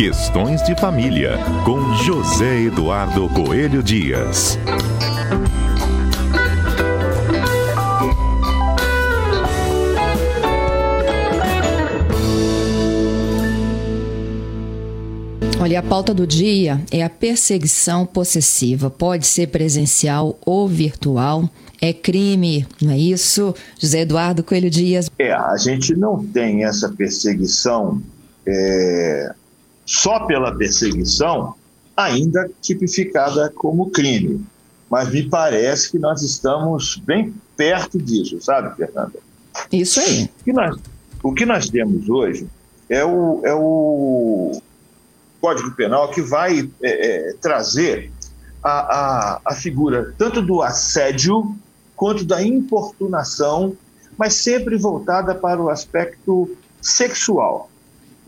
Questões de Família, com José Eduardo Coelho Dias. Olha, a pauta do dia é a perseguição possessiva. Pode ser presencial ou virtual. É crime, não é isso? José Eduardo Coelho Dias. É, a gente não tem essa perseguição é, só pela perseguição, ainda tipificada como crime. Mas me parece que nós estamos bem perto disso, sabe, Fernanda? Isso aí. O que nós, o que nós temos hoje é o, é o Código Penal que vai é, é, trazer a, a, a figura tanto do assédio quanto da importunação, mas sempre voltada para o aspecto sexual.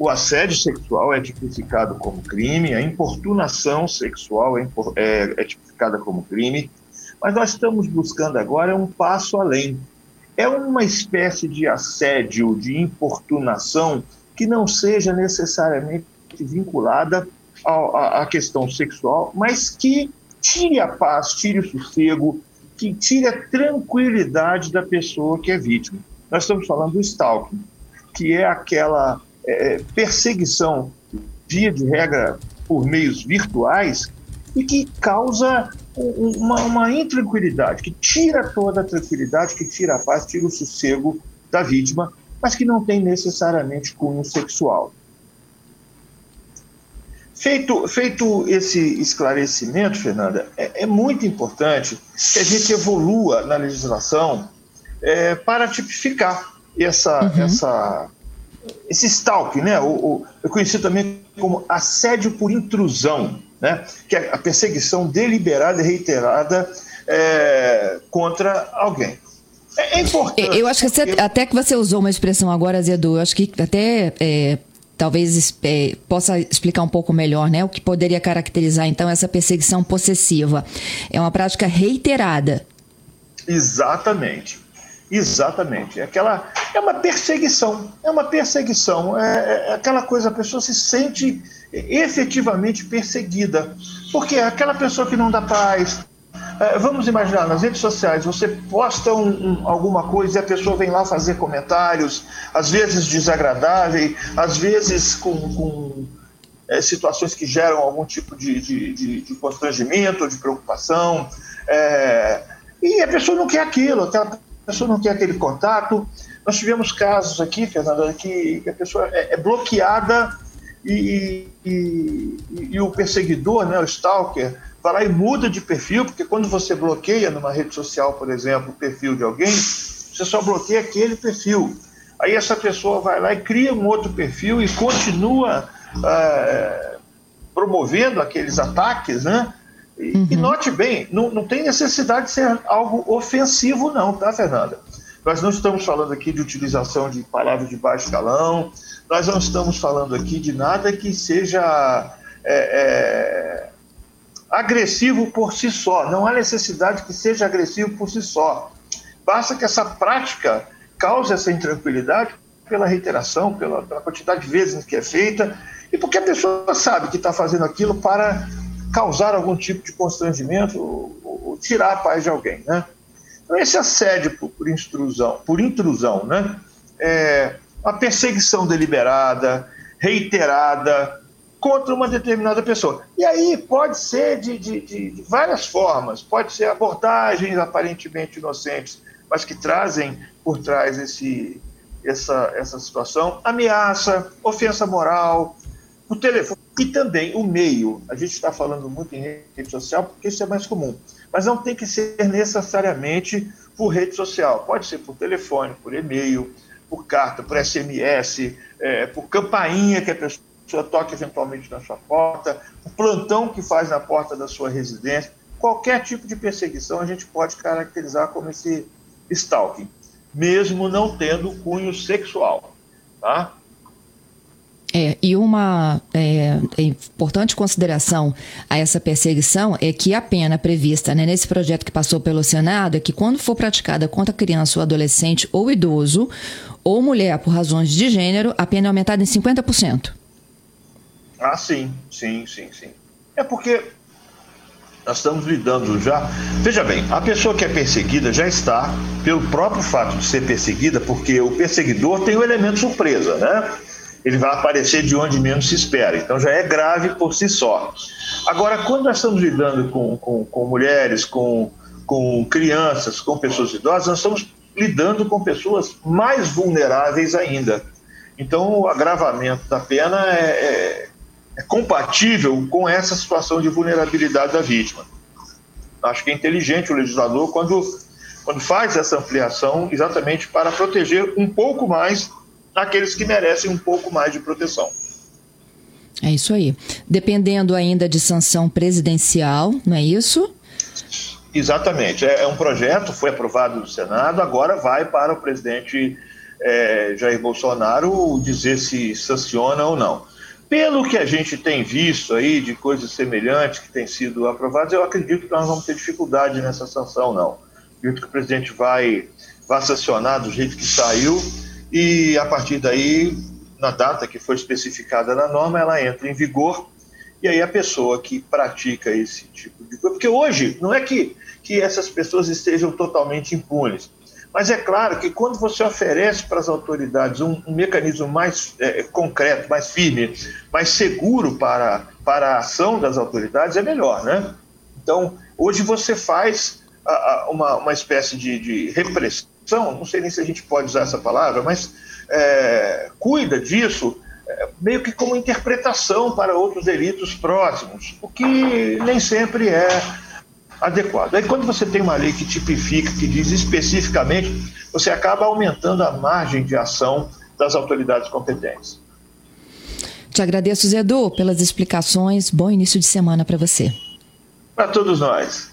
O assédio sexual é tipificado como crime, a importunação sexual é, é, é tipificada como crime, mas nós estamos buscando agora um passo além. É uma espécie de assédio, de importunação que não seja necessariamente vinculada à, questão sexual, mas que tire a paz, tire o sossego, que tire a tranquilidade da pessoa que é vítima. Nós estamos falando do stalking, que é aquela é, perseguição, via de regra, por meios virtuais, e que causa uma, uma intranquilidade, que tira toda a tranquilidade, que tira a paz, tira o sossego da vítima, mas que não tem necessariamente cunho sexual. Feito, feito esse esclarecimento, Fernanda, é, é, muito importante que a gente evolua na legislação é, para tipificar essa, uhum. essa, esse stalking, né? O, o, eu conheci também como assédio por intrusão, né? que é a perseguição deliberada e reiterada é, contra alguém. É, é importante. Eu acho que você, até que você usou uma expressão agora, Zedu, eu acho que até é, talvez é, possa explicar um pouco melhor, né, o que poderia caracterizar então essa perseguição possessiva. É uma prática reiterada. Exatamente. Exatamente. É aquela é uma perseguição, é uma perseguição, é, é aquela coisa a pessoa se sente efetivamente perseguida, porque é aquela pessoa que não dá paz, é, vamos imaginar, nas redes sociais, você posta um, um, alguma coisa e a pessoa vem lá fazer comentários, às vezes desagradáveis, às vezes com, com é, situações que geram algum tipo de, de, de, de constrangimento, de preocupação, é, e a pessoa não quer aquilo, a pessoa não quer aquele contato. Nós tivemos casos aqui, Fernanda, que a pessoa é, é bloqueada e, e, e, o perseguidor, né, o stalker, vai lá e muda de perfil, porque quando você bloqueia numa rede social, por exemplo, o perfil de alguém, você só bloqueia aquele perfil. Aí essa pessoa vai lá e cria um outro perfil e continua é, promovendo aqueles ataques, né? E, uhum. e note bem, não, não tem necessidade de ser algo ofensivo, não, tá, Fernanda? Nós não estamos falando aqui de utilização de palavras de baixo calão, nós não estamos falando aqui de nada que seja é, é, agressivo por si só. Não há necessidade que seja agressivo por si só. Basta que essa prática cause essa intranquilidade pela reiteração, pela, pela quantidade de vezes que é feita, e porque a pessoa sabe que está fazendo aquilo para causar algum tipo de constrangimento ou, tirar a paz de alguém, né? Então esse assédio por, por intrusão, por intrusão, né? É uma perseguição deliberada, reiterada, contra uma determinada pessoa. E aí pode ser de, de, de, várias formas, pode ser abordagens aparentemente inocentes, mas que trazem por trás esse, essa, essa situação ameaça, ofensa moral, o telefone e também o meio. A gente está falando muito em rede social porque isso é mais comum, mas não tem que ser necessariamente por rede social, pode ser por telefone, por e-mail, por carta, por SMS, é, por campainha que a pessoa toca eventualmente na sua porta, o plantão que faz na porta da sua residência, qualquer tipo de perseguição a gente pode caracterizar como esse stalking, mesmo não tendo cunho sexual, tá? É, e uma é, importante consideração a essa perseguição é que a pena prevista né, nesse projeto que passou pelo Senado é que quando for praticada contra criança ou adolescente ou idoso ou mulher por razões de gênero, a pena é aumentada em 50%. Ah, sim, sim, sim, sim. É porque nós estamos lidando já. Veja bem, a pessoa que é perseguida já está, pelo próprio fato de ser perseguida, porque o perseguidor tem o um elemento surpresa, né? Ele vai aparecer de onde menos se espera. Então já é grave por si só. Agora, quando nós estamos lidando com, com, com mulheres, com, com crianças, com pessoas idosas, nós estamos lidando com pessoas mais vulneráveis ainda. Então, o agravamento da pena é, é, é compatível com essa situação de vulnerabilidade da vítima. Acho que é inteligente o legislador quando, quando faz essa ampliação exatamente para proteger um pouco mais aqueles que merecem um pouco mais de proteção. É isso aí. Dependendo ainda de sanção presidencial, não é isso? Exatamente. É, é um projeto, foi aprovado no Senado, agora vai para o presidente é, Jair Bolsonaro dizer se sanciona ou não. Pelo que a gente tem visto aí de coisas semelhantes que têm sido aprovadas, eu acredito que nós vamos ter dificuldade nessa sanção, não. Acredito que o presidente vai, vai sancionar do jeito que saiu e a partir daí, na data que foi especificada na norma, ela entra em vigor e aí a pessoa que pratica esse tipo de coisa, porque hoje não é que, que essas pessoas estejam totalmente impunes, mas é claro que quando você oferece para as autoridades um, um mecanismo mais é, concreto, mais firme, mais seguro para, para a ação das autoridades, é melhor, né? Então, hoje você faz a, a, uma, uma espécie de, de, repressão, não sei nem se a gente pode usar essa palavra, mas é, cuida disso é, meio que como interpretação para outros delitos próximos, o que nem sempre é adequado. Aí quando você tem uma lei que tipifica, que diz especificamente, você acaba aumentando a margem de ação das autoridades competentes. Te agradeço, Zedu, pelas explicações. Bom início de semana para você. Para todos nós.